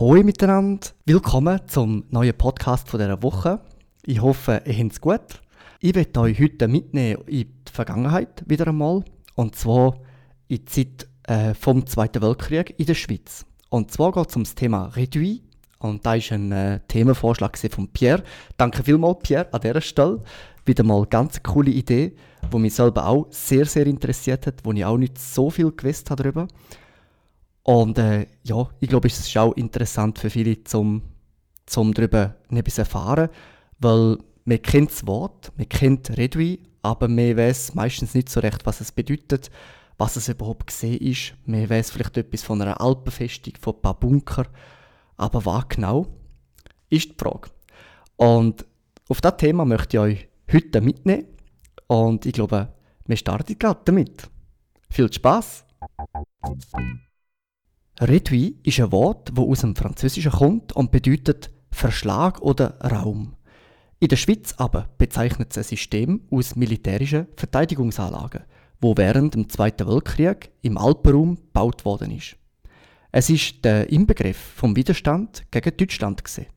Hallo miteinander, willkommen zum neuen Podcast von dieser Woche. Ich hoffe, ihr habt es gut. Ich werde euch heute mitnehmen in die Vergangenheit wieder einmal. Und zwar in die Zeit äh, vom Zweiten Weltkrieg in der Schweiz. Und zwar geht es um das Thema Reduit. Und da war ein äh, Themenvorschlag von Pierre. Danke vielmals, Pierre, an dieser Stelle. Wieder mal eine ganz coole Idee, die mich selber auch sehr, sehr interessiert hat, wo ich auch nicht so viel gewusst habe darüber. Und äh, ja, ich glaube, es ist auch interessant für viele, zum, zum darüber etwas erfahren, weil man kennt das Wort, man kennt Redui, aber man weiß meistens nicht so recht, was es bedeutet, was es überhaupt gesehen ist. Man weiß vielleicht etwas von einer Alpenfestung, von ein paar Bunker, aber was genau, ist die Frage. Und auf das Thema möchte ich euch heute mitnehmen und ich glaube, wir starten gerade damit. Viel Spaß! Réduit ist ein Wort, das aus dem Französischen kommt und bedeutet Verschlag oder Raum. In der Schweiz aber bezeichnet es ein System aus militärischen Verteidigungsanlagen, wo während dem Zweiten Weltkrieg im Alpenraum gebaut worden ist. Es ist der Inbegriff vom Widerstand gegen Deutschland gesehen.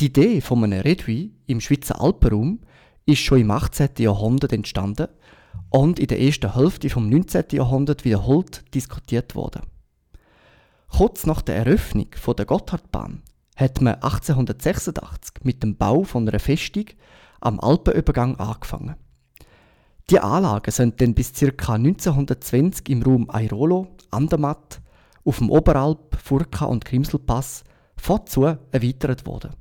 Die Idee von einem Réduit im Schweizer Alpenraum ist schon im 18. Jahrhundert entstanden und in der ersten Hälfte vom 19. Jahrhundert wiederholt diskutiert worden. Kurz nach der Eröffnung der Gotthardbahn hat man 1886 mit dem Bau von einer Festung am Alpenübergang angefangen. Die Anlagen sind dann bis ca. 1920 im Raum Airolo, Andermatt, auf dem Oberalp, Furka und Grimselpass fortzu erweitert worden.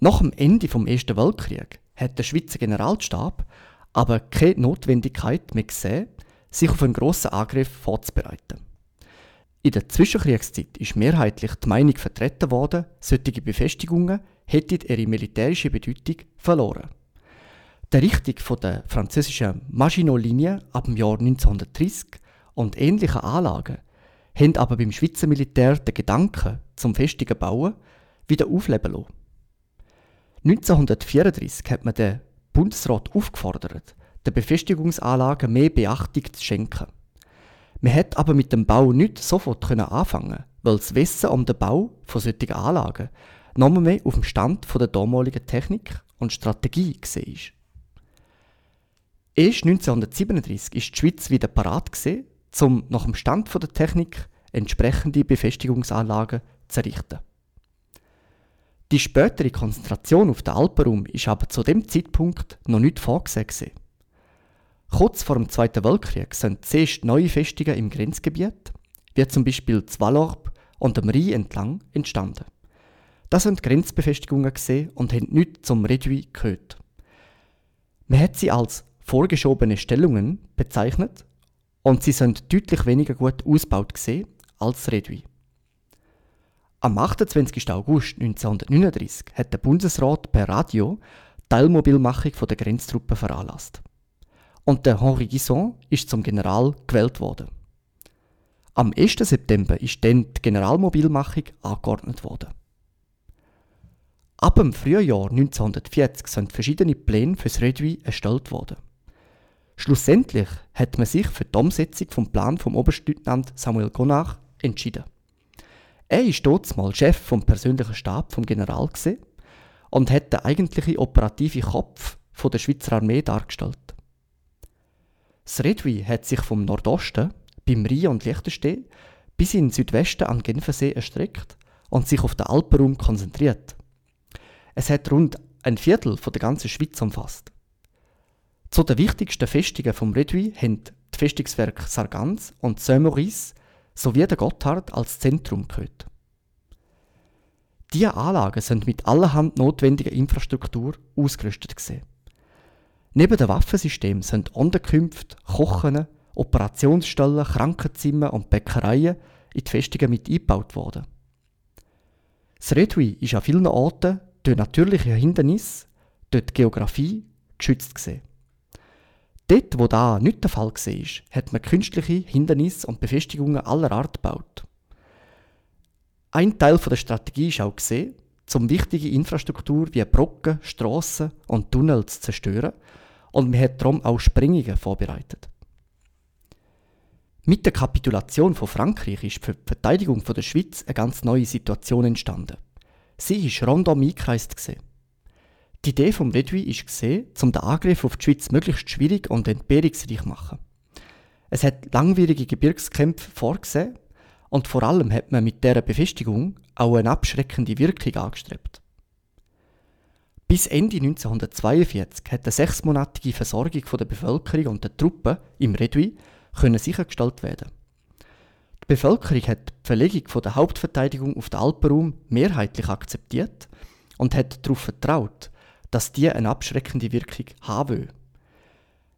Nach dem Ende des Ersten Weltkriegs hat der Schweizer Generalstab aber keine Notwendigkeit mehr gesehen, sich auf einen grossen Angriff vorzubereiten. In der Zwischenkriegszeit ist mehrheitlich die Meinung vertreten worden, solche Befestigungen hätten ihre militärische Bedeutung verloren. Die Richtung der französischen Maginot-Linie ab dem Jahr 1930 und ähnliche Anlagen haben aber beim Schweizer Militär den Gedanken zum festigen Bauen wieder aufleben lassen. 1934 hat man den Bundesrat aufgefordert, den Befestigungsanlagen mehr Beachtung zu schenken. Man hat aber mit dem Bau nicht sofort anfangen weil das Wissen um den Bau von solchen Anlagen noch mehr auf dem Stand der damaligen Technik und Strategie war. Erst 1937 ist die Schweiz wieder parat gewesen, um nach dem Stand der Technik entsprechende Befestigungsanlagen zu errichten. Die spätere Konzentration auf den Alpenraum ist aber zu dem Zeitpunkt noch nicht vorgesehen. Kurz vor dem Zweiten Weltkrieg sind zuerst neue Festungen im Grenzgebiet, wie zum Beispiel Zwalorb und am Rhein entlang, entstanden. Das sind Grenzbefestigungen und haben nichts zum Reduit gehört. Man hat sie als vorgeschobene Stellungen bezeichnet und sie sind deutlich weniger gut ausgebaut als Reduit. Am 28. August 1939 hat der Bundesrat per Radio Teilmobilmachung der Grenztruppen veranlasst und der Henri Guisson ist zum General gewählt worden. Am 1. September ist dann die Generalmobilmachung angeordnet worden. Ab dem Frühjahr 1940 sind verschiedene Pläne für das Reduit erstellt worden. Schlussendlich hat man sich für die Umsetzung vom Plan vom Oberstleutnant Samuel Gonach entschieden. Er ist dort mal Chef vom persönlichen Stab vom General und hat den eigentlichen operativen Kopf der Schweizer Armee dargestellt. Das Redwi hat sich vom Nordosten, beim Rhein und Liechtenstein, bis in den Südwesten an Genfersee erstreckt und sich auf den Alpenraum konzentriert. Es hat rund ein Viertel der ganzen Schweiz umfasst. Zu den wichtigsten Festungen vom Redwi haben die Festungswerke Sargans und Saint-Maurice sowie der Gotthard als Zentrum gehört. Diese Anlagen sind mit allerhand notwendiger Infrastruktur ausgerüstet gesehen. Neben dem Waffensystem sind Unterkünfte, Kochen, Operationsstellen, Krankenzimmer und Bäckereien in die Festungen mit eingebaut worden. Das Redui ist an vielen Orten durch natürliche Hindernisse, durch die Geografie geschützt gesehen. Dort, wo da nicht der Fall war, hat man künstliche Hindernisse und Befestigungen aller Art gebaut. Ein Teil der Strategie ist auch gesehen, um wichtige Infrastruktur wie Brücken, Strassen und Tunnels zu zerstören und man hat darum auch Sprengungen vorbereitet. Mit der Kapitulation von Frankreich ist für die Verteidigung der Schweiz eine ganz neue Situation entstanden. Sie ist rundum eingekreist. Gewesen. Die Idee vom Redui war, um den Angriff auf die Schweiz möglichst schwierig und entbehrungsreich zu machen. Es hat langwierige Gebirgskämpfe vorgesehen und vor allem hat man mit dieser Befestigung auch eine abschreckende Wirkung angestrebt. Bis Ende 1942 hat eine sechsmonatige Versorgung der Bevölkerung und der Truppen im Redui können sichergestellt werden. Die Bevölkerung hat die Verlegung der Hauptverteidigung auf den Alpenraum mehrheitlich akzeptiert und hat darauf vertraut, dass die eine abschreckende Wirkung haben will.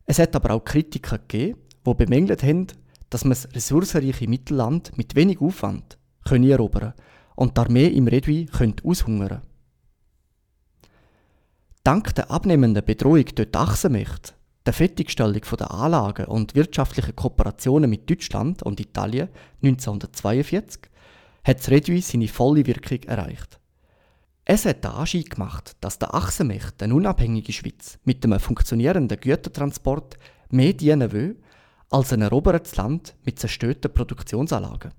Es hat aber auch Kritiker gegeben, die bemängelt haben, dass man das ressourcenreiche Mittelland mit wenig Aufwand erobern und die Armee im Redui aushungern. Dank der abnehmenden Bedrohung durch die Achsenmächte, der Fertigstellung der Anlagen und wirtschaftlichen Kooperationen mit Deutschland und Italien 1942 hat das Redui seine volle Wirkung erreicht. Es hat den Anschein gemacht, dass der Achsenmächte eine unabhängige Schweiz mit einem funktionierenden Gütertransport mehr dienen will als ein erobertes Land mit zerstörten Produktionsanlagen.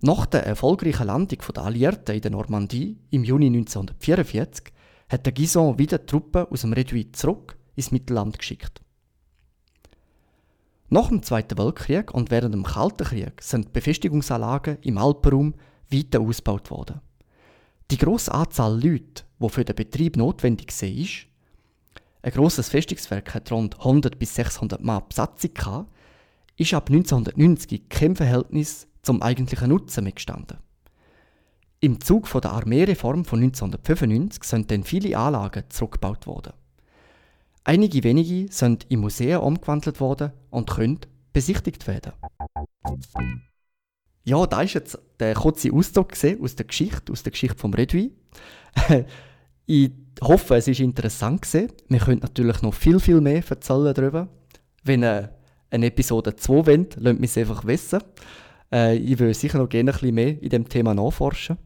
Nach der erfolgreichen Landung der Alliierten in der Normandie im Juni 1944 hat der Guison wieder Truppen aus dem Redouit zurück ins Mittelland geschickt. Nach dem Zweiten Weltkrieg und während dem Kalten Krieg sind Befestigungsanlagen im Alpenraum weiter ausgebaut worden. Die grosse Anzahl Leute, die für den Betrieb notwendig war, ein grosses Festungswerk hat rund 100 bis 600 Mann Besatzung ist ab 1990 kein Verhältnis zum eigentlichen Nutzen mehr gestanden. Im Zug von der Armeereform von 1995 sind dann viele Anlagen zurückgebaut worden. Einige wenige sind in Museen umgewandelt worden und können besichtigt werden. Ja, da ist jetzt der kurze Ausdruck aus der Geschichte, aus der Geschichte vom Redui. ich hoffe, es ist interessant gewesen. Wir können natürlich noch viel, viel mehr erzählen darüber. Wenn ihr eine Episode 2 wollt, lasst mich es einfach wissen. Äh, ich will sicher noch gerne ein bisschen mehr in dem Thema nachforschen.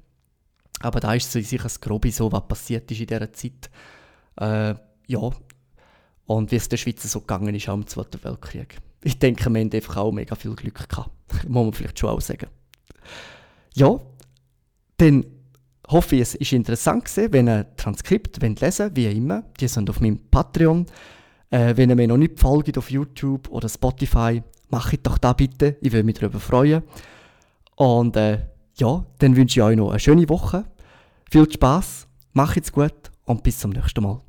Aber da ist so sicher das Grobe so, was passiert ist in dieser Zeit. Äh, ja. Und wie es der Schweiz so gegangen ist, auch im Zweiten Weltkrieg. Ich denke, wir haben einfach auch mega viel Glück gehabt. Muss man vielleicht schon auch sagen. Ja, dann hoffe ich, es ist interessant gewesen. Wenn ihr Transkript lesen wollt, wie immer, die sind auf meinem Patreon. Äh, wenn ihr mir noch nicht folgt auf YouTube oder Spotify, macht doch da bitte. Ich würde mich darüber freuen. Und äh, ja, dann wünsche ich euch noch eine schöne Woche. Viel Spaß, macht's gut und bis zum nächsten Mal.